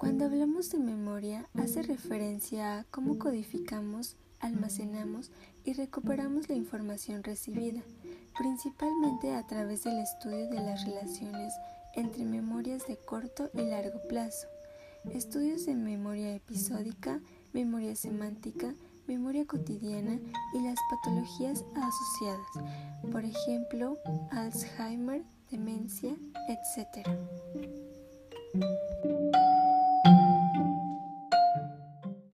Cuando hablamos de memoria, hace referencia a cómo codificamos, almacenamos y recuperamos la información recibida, principalmente a través del estudio de las relaciones entre memorias de corto y largo plazo, estudios de memoria episódica, memoria semántica, memoria cotidiana y las patologías asociadas, por ejemplo, Alzheimer, demencia, etc.